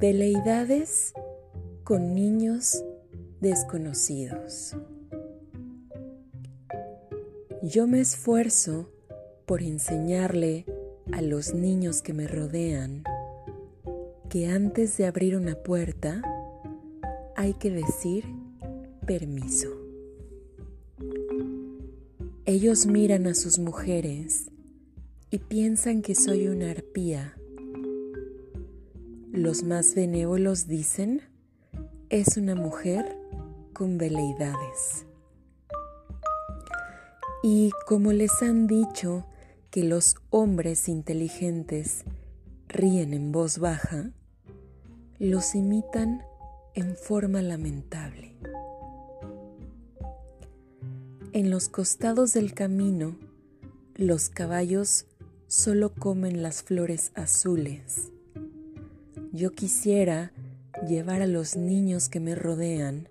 Veleidades con niños desconocidos. Yo me esfuerzo por enseñarle a los niños que me rodean que antes de abrir una puerta hay que decir permiso. Ellos miran a sus mujeres y piensan que soy una arpía. Los más benévolos dicen, es una mujer con veleidades. Y como les han dicho que los hombres inteligentes ríen en voz baja, los imitan en forma lamentable. En los costados del camino, los caballos solo comen las flores azules. Yo quisiera llevar a los niños que me rodean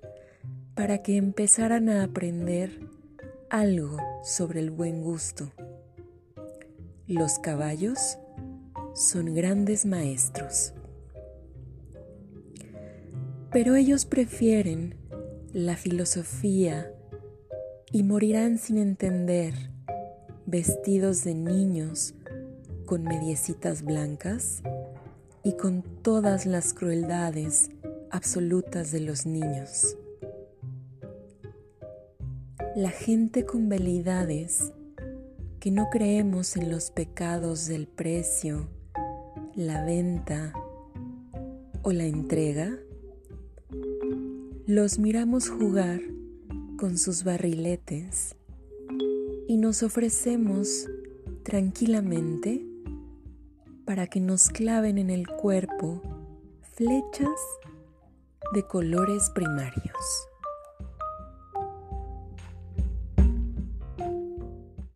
para que empezaran a aprender algo sobre el buen gusto. Los caballos son grandes maestros, pero ellos prefieren la filosofía y morirán sin entender, vestidos de niños con mediecitas blancas y con todas las crueldades absolutas de los niños. La gente con veleidades que no creemos en los pecados del precio, la venta o la entrega, los miramos jugar con sus barriletes y nos ofrecemos tranquilamente para que nos claven en el cuerpo flechas de colores primarios.